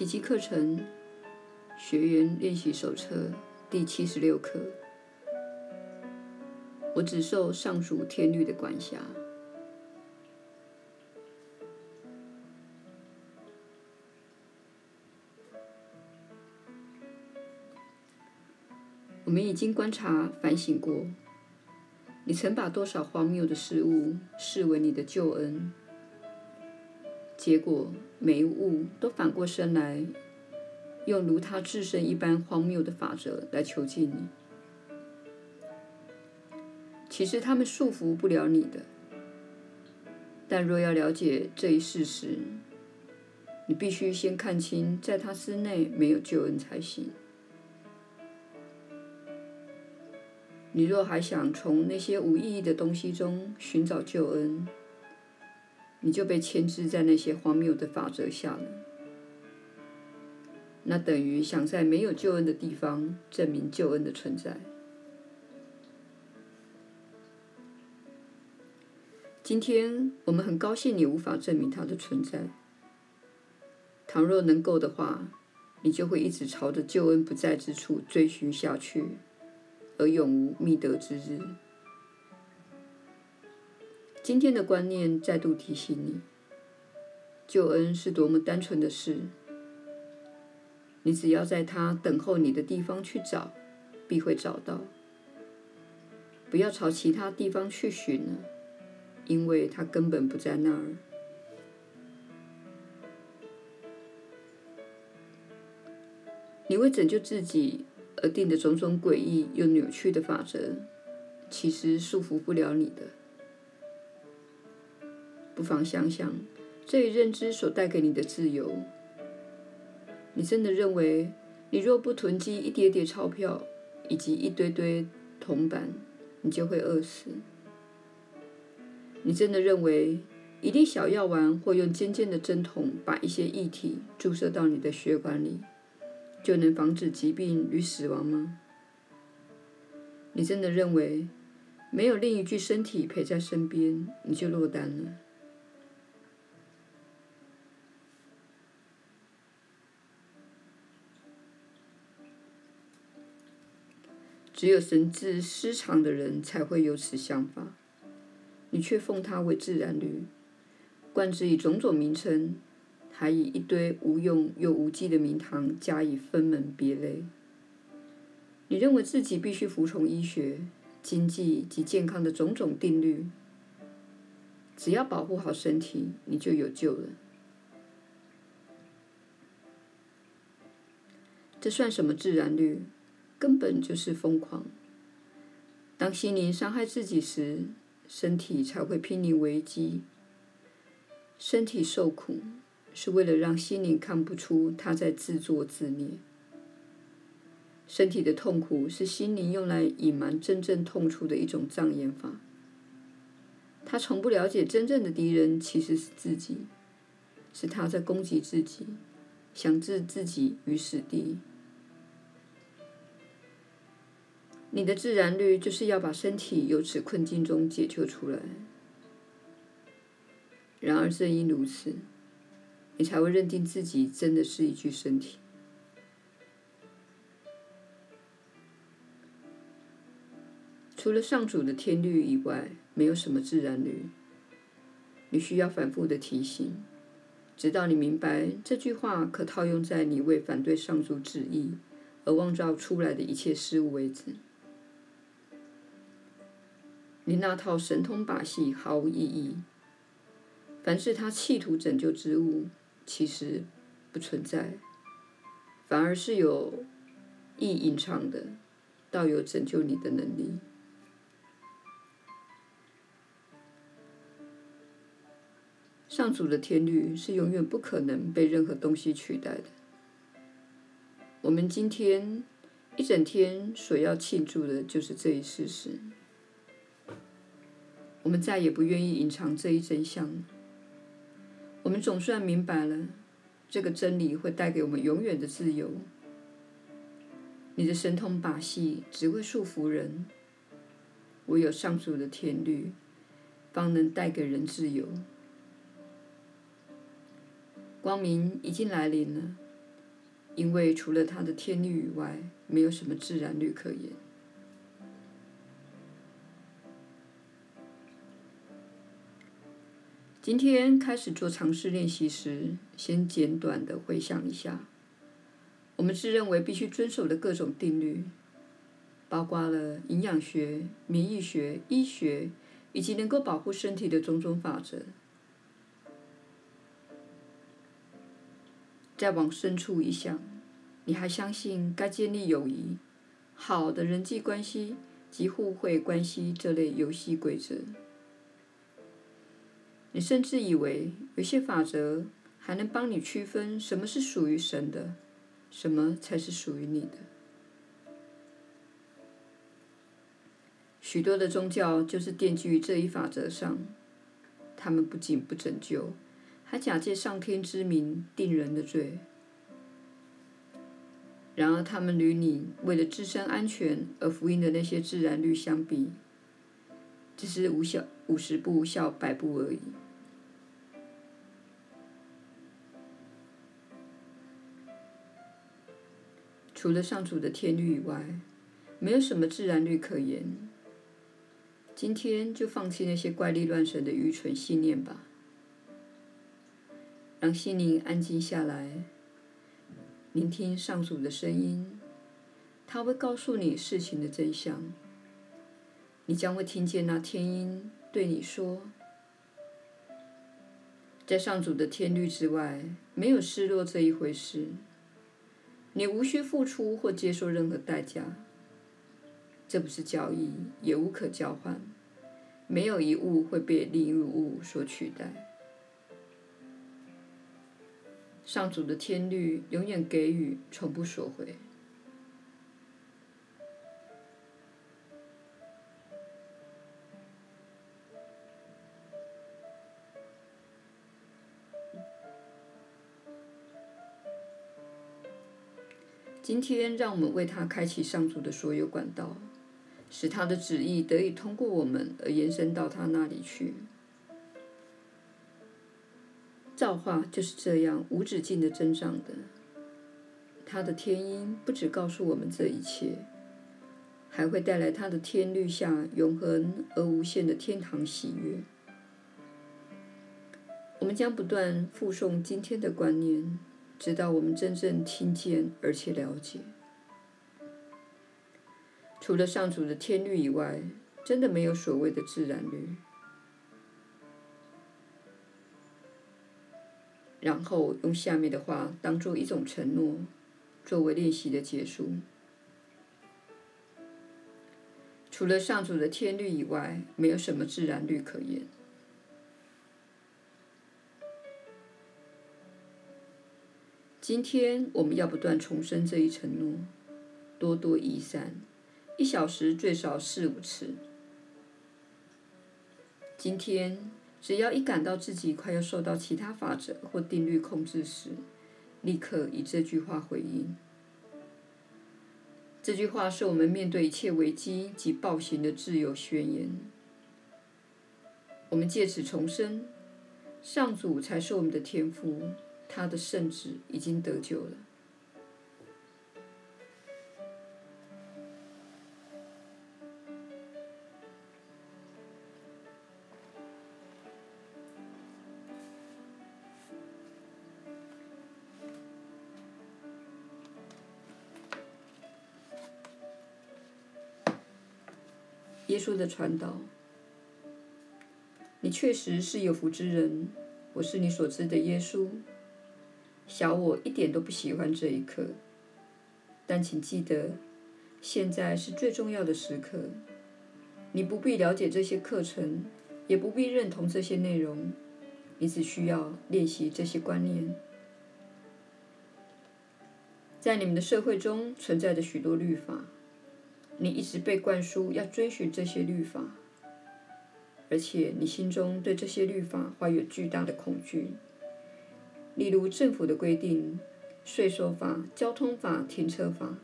奇迹课程学员练习手册第七十六课。我只受上主天律的管辖。我们已经观察、反省过，你曾把多少荒谬的事物视为你的救恩，结果每一物都反过身来，用如他自身一般荒谬的法则来囚禁你。其实他们束缚不了你的，但若要了解这一事实，你必须先看清，在他之内没有救恩才行。你若还想从那些无意义的东西中寻找救恩，你就被牵制在那些荒谬的法则下了。那等于想在没有救恩的地方证明救恩的存在。今天我们很高兴你无法证明它的存在。倘若能够的话，你就会一直朝着救恩不在之处追寻下去。而永无觅得之日。今天的观念再度提醒你，救恩是多么单纯的事。你只要在他等候你的地方去找，必会找到。不要朝其他地方去寻了，因为他根本不在那儿。你为拯救自己。而定的种种诡异又扭曲的法则，其实束缚不了你的。不妨想想这一认知所带给你的自由。你真的认为，你若不囤积一叠叠钞票以及一堆堆铜板，你就会饿死？你真的认为，一粒小药丸或用尖尖的针筒把一些液体注射到你的血管里，就能防止疾病与死亡吗？你真的认为没有另一具身体陪在身边，你就落单了？只有神智失常的人才会有此想法，你却奉它为自然律，冠之以种种名称。还以一堆无用又无稽的名堂加以分门别类。你认为自己必须服从医学、经济及健康的种种定律。只要保护好身体，你就有救了。这算什么自然律？根本就是疯狂。当心灵伤害自己时，身体才会濒临危机。身体受苦。是为了让心灵看不出他在自作自孽。身体的痛苦是心灵用来隐瞒真正痛处的一种障眼法。他从不了解真正的敌人其实是自己，是他在攻击自己，想置自己于死地。你的自然律就是要把身体由此困境中解救出来。然而正因如此。你才会认定自己真的是一具身体。除了上主的天律以外，没有什么自然律。你需要反复的提醒，直到你明白这句话可套用在你为反对上主旨意而妄造出来的一切事物为止。你那套神通把戏毫无意义。凡是他企图拯救之物。其实不存在，反而是有意隐藏的，倒有拯救你的能力。上主的天律是永远不可能被任何东西取代的。我们今天一整天所要庆祝的就是这一事实。我们再也不愿意隐藏这一真相。我们总算明白了，这个真理会带给我们永远的自由。你的神通把戏只会束缚人，唯有上主的天律，方能带给人自由。光明已经来临了，因为除了他的天律以外，没有什么自然律可言。今天开始做尝试练习时，先简短的回想一下，我们自认为必须遵守的各种定律，包括了营养学、免疫学、医学，以及能够保护身体的种种法则。再往深处一想，你还相信该建立友谊、好的人际关系及互惠关系这类游戏规则？你甚至以为有些法则还能帮你区分什么是属于神的，什么才是属于你的。许多的宗教就是奠基于这一法则上，他们不仅不拯救，还假借上天之名定人的罪。然而，他们与你为了自身安全而福音的那些自然律相比，只是无效。五十步笑百步而已。除了上主的天律以外，没有什么自然律可言。今天就放弃那些怪力乱神的愚蠢信念吧，让心灵安静下来，聆听上主的声音，他会告诉你事情的真相。你将会听见那天音。对你说，在上主的天律之外，没有失落这一回事。你无需付出或接受任何代价，这不是交易，也无可交换。没有一物会被另一物所取代。上主的天律永远给予，从不索回。今天，让我们为他开启上主的所有管道，使他的旨意得以通过我们而延伸到他那里去。造化就是这样无止境的增长的。他的天音不只告诉我们这一切，还会带来他的天律下永恒而无限的天堂喜悦。我们将不断复诵今天的观念。直到我们真正听见而且了解，除了上主的天律以外，真的没有所谓的自然律。然后用下面的话当做一种承诺，作为练习的结束。除了上主的天律以外，没有什么自然律可言。今天我们要不断重申这一承诺，多多益善，一小时最少四五次。今天只要一感到自己快要受到其他法则或定律控制时，立刻以这句话回应。这句话是我们面对一切危机及暴行的自由宣言。我们借此重申，上主才是我们的天父。他的圣旨已经得救了。耶稣的传道，你确实是有福之人。我是你所知的耶稣。小我一点都不喜欢这一刻，但请记得，现在是最重要的时刻。你不必了解这些课程，也不必认同这些内容，你只需要练习这些观念。在你们的社会中存在着许多律法，你一直被灌输要遵循这些律法，而且你心中对这些律法怀有巨大的恐惧。例如政府的规定、税收法、交通法、停车法，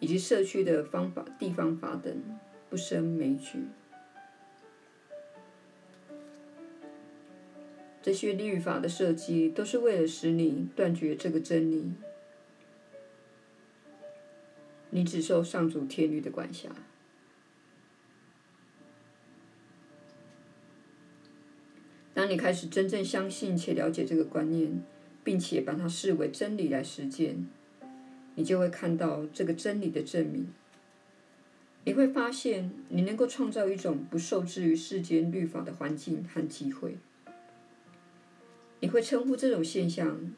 以及社区的方法、地方法等，不胜枚举。这些律法的设计都是为了使你断绝这个真理，你只受上主天律的管辖。当你开始真正相信且了解这个观念，并且把它视为真理来实践，你就会看到这个真理的证明。你会发现，你能够创造一种不受制于世间律法的环境和机会。你会称呼这种现象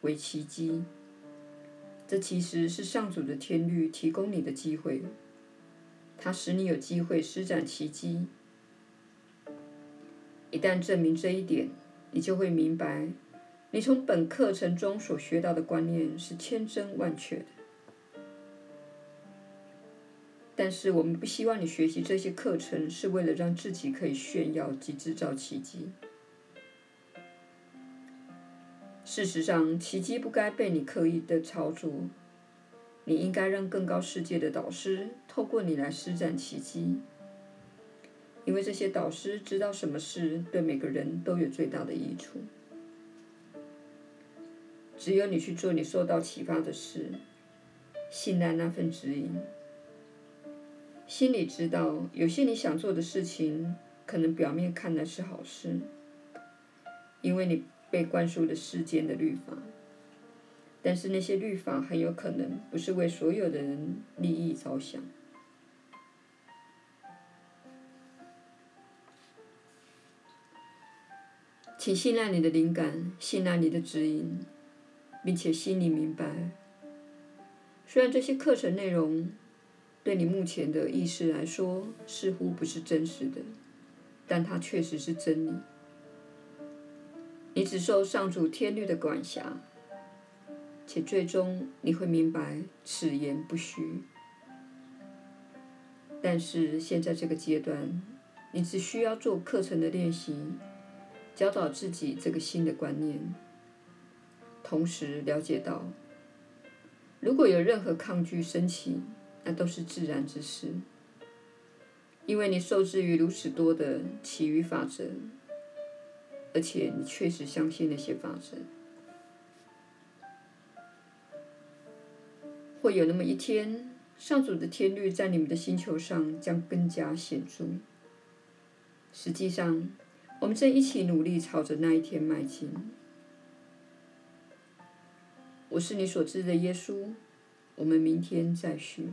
为奇迹。这其实是上主的天律提供你的机会，它使你有机会施展奇迹。一旦证明这一点，你就会明白，你从本课程中所学到的观念是千真万确的。但是，我们不希望你学习这些课程是为了让自己可以炫耀及制造奇迹。事实上，奇迹不该被你刻意的操作。你应该让更高世界的导师透过你来施展奇迹，因为这些导师知道什么事对每个人都有最大的益处。只有你去做你受到启发的事，信赖那份指引。心里知道，有些你想做的事情，可能表面看来是好事，因为你被灌输了世间的律法，但是那些律法很有可能不是为所有的人利益着想。请信赖你的灵感，信赖你的指引，并且心里明白，虽然这些课程内容，对你目前的意识来说，似乎不是真实的，但它确实是真理。你只受上主天律的管辖，且最终你会明白此言不虚。但是现在这个阶段，你只需要做课程的练习，教导自己这个新的观念，同时了解到，如果有任何抗拒升起，那都是自然之事，因为你受制于如此多的其余法则，而且你确实相信那些法则。会有那么一天，上主的天律在你们的星球上将更加显著。实际上，我们正一起努力朝着那一天迈进。我是你所知的耶稣，我们明天再续。